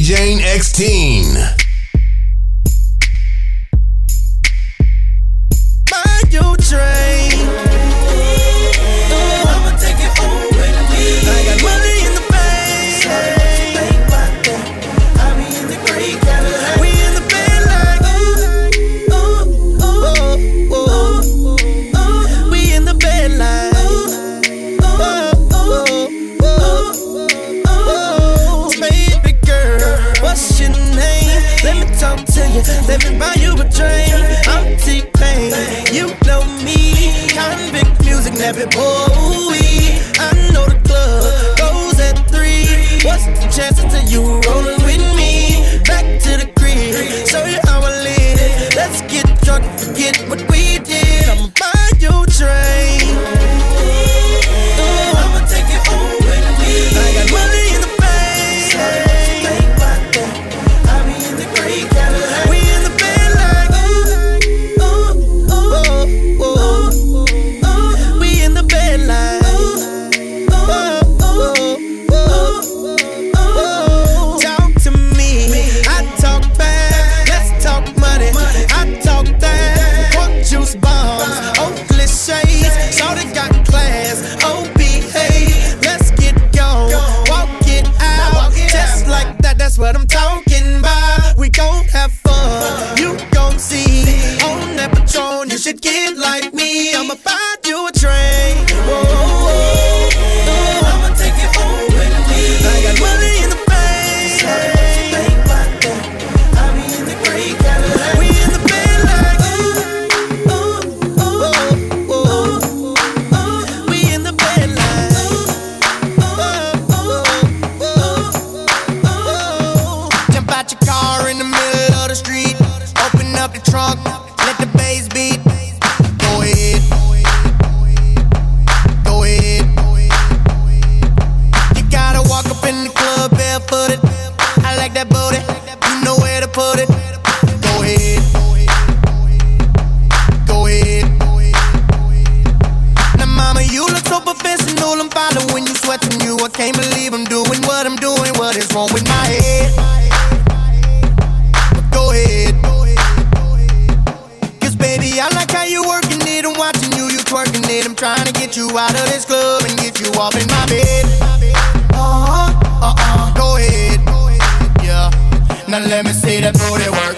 Jane X Teen. you out of this club and get you off in my bed. Uh huh, uh uh, go ahead. Yeah, now let me see that booty work.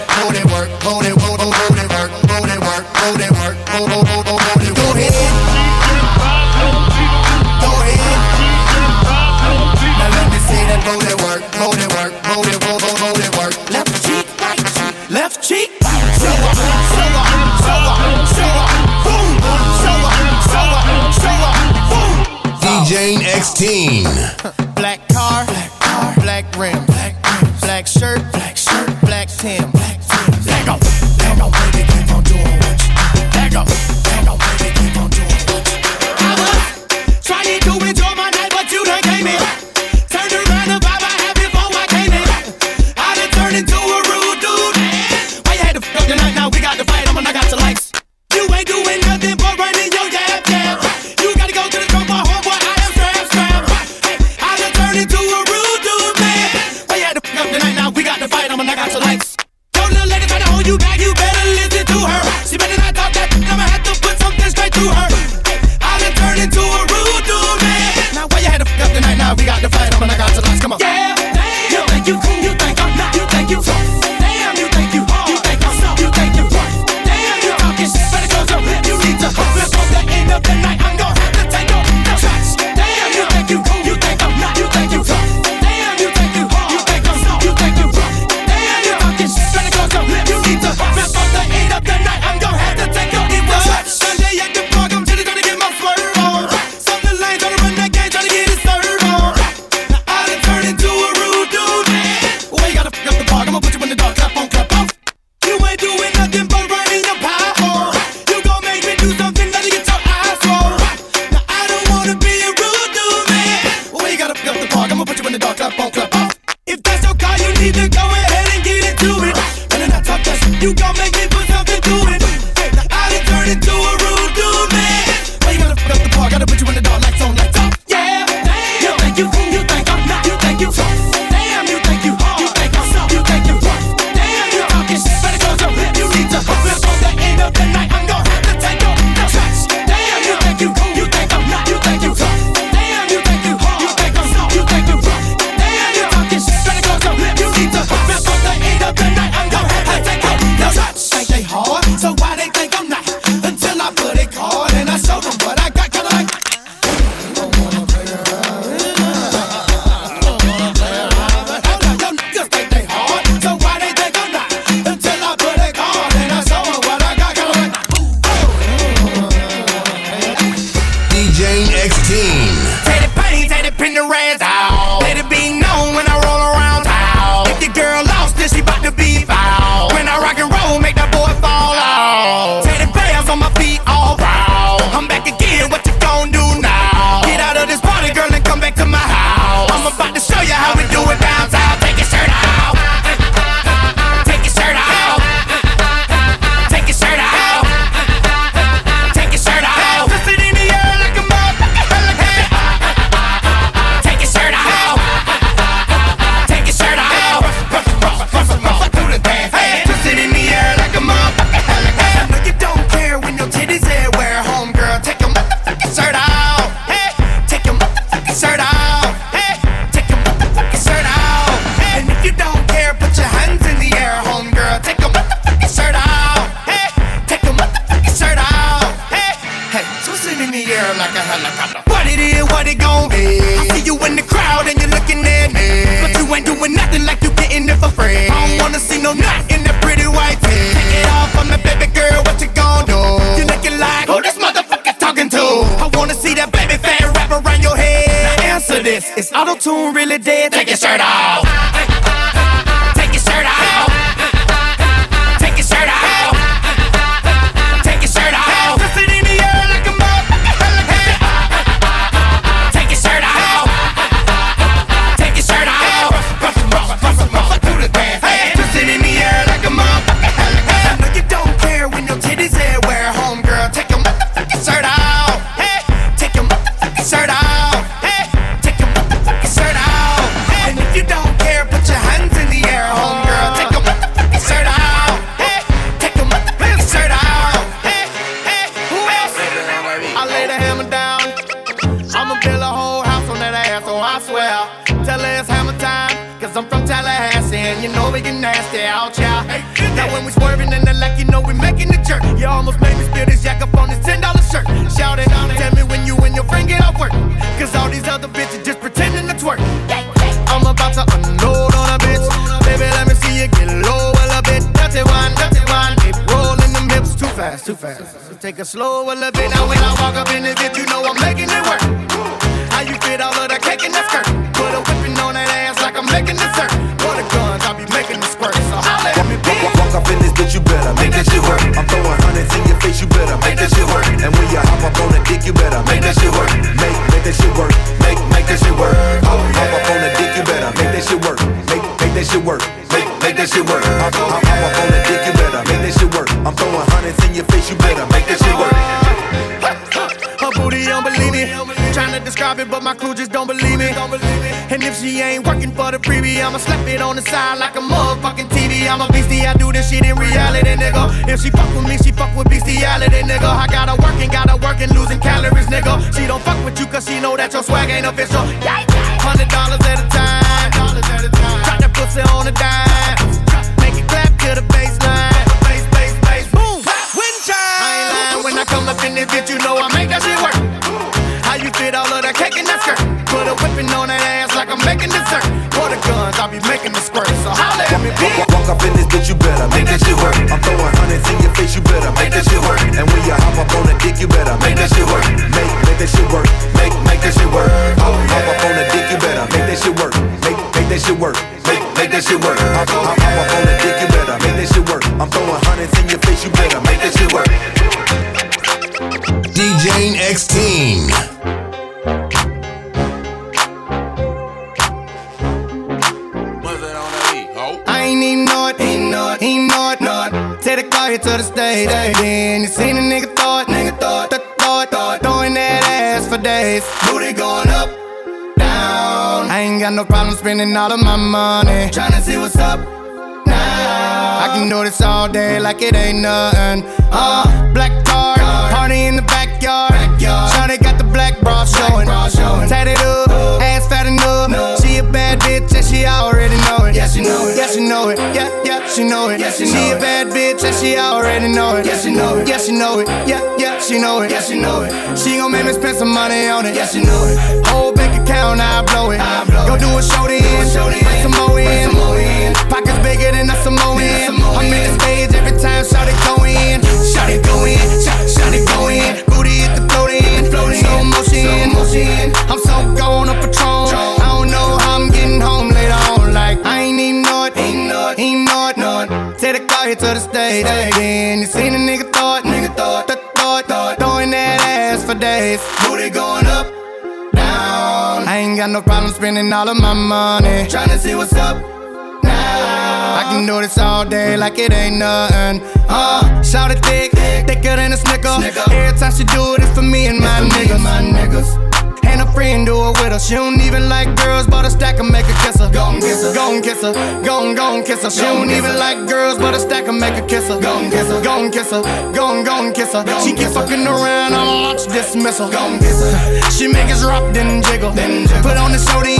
Auto tune really dead? Take your shirt off. You almost made me spill this yak up on this $10 shirt. Shout it out, tell me when you and your friend get off work. Cause all these other bitches just pretending to twerk. I'm about to unload on a bitch. Baby, let me see you get low a little bit. Dirty wine, dirty wine. Keep rolling them hips too fast, too fast. Take it slow a little bit. Now when I walk up in this bitch, And when you hop up on the dick, you better make that shit work. Make, make that shit work. Make, make that shit work. Hop, hop up on the dick, you better make that shit work. Make, make that shit work. Make, make that shit work. Hop, hop, hop up on the dick, you better make that shit work. I'm throwing hundreds in your face, you better make that shit work. Booty don't believe me. Trying to describe it, but my crew just don't believe me. And if she ain't working for the freebie, I'ma slap it on the side like a motherfucking TV. I'm a beastie, I do this shit in reality, nigga. If she fuck with me, she fuck with bestiality, nigga. I got her working, got her working, losing calories, nigga. She don't fuck with you cause she know that your swag ain't official. Hundred dollars at a time. Drop that pussy on the dime. Make it clap to the. Bass, in this bitch, you know I make that shit work. How you fit all of that cake in that skirt? Put a whipping on that ass like I'm making dessert. For the guns, I'll be making the squirt. So holla at me, bitch. walk up in this bitch, you better make that shit work. Ain't even know it, ain't know it, ain't know it. Take the car here to the stage. Then you seen a nigga it, nigga throw it, throw it, throwing that ass for days. Booty going up, down. I ain't got no problem spending all of my money. Tryna see what's up now. I can do this all day like it ain't nothing. Uh, black card, party in the backyard. Shawty got the black bra showing. Tatted up, ass fat enough. She a bad bitch and she already know she know it. she a bad bitch and she already know it. Yeah, she know it. Yeah, she know it. Yeah, yeah, she know it. Yeah, she know it. She gon' make me spend some money on it. Yeah, she know it. Whole bank account, I blow it. I blow Go do a show then. Bring some more in. Pockets bigger than a Samoan. I'm in the stage every time shot it go in. Shot it go in. Shot, shot it go in. Booty hit the float in. Slow motion. I'm so gone on Patron. Take the car here to the stage. Then you seen a nigga it. Nigga throw it. Throw it. Throwing that ass for days. Booty going up. Down. I ain't got no problem spending all of my money. Tryna see what's up now. I can do this all day like it ain't nothing. Uh, shout it thick, thicker than a snicker. Every time she do it, it's for me and my niggas. My niggas. And friend do it with her. She don't even like girls, but a stack and make her kiss her. Gon' kiss her, gon' kiss her, gon' gon' kiss her. She don't even like girls, but a stack and make her kiss her. Gon' kiss her, gon' kiss her, gon' gon' kiss her. She keep fucking around, I'ma launch dismissal. Gon' kiss her. She make us rock, then jiggle. Then jiggle. Put on the show then,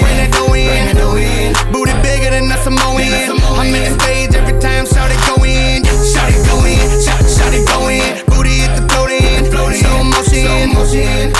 bring that dough in. Booty bigger than a Samoan. I'm in the stage every time, shout it go in, shout it go in, shout, shout it go in. Booty hit the float in, slow motion. I'm so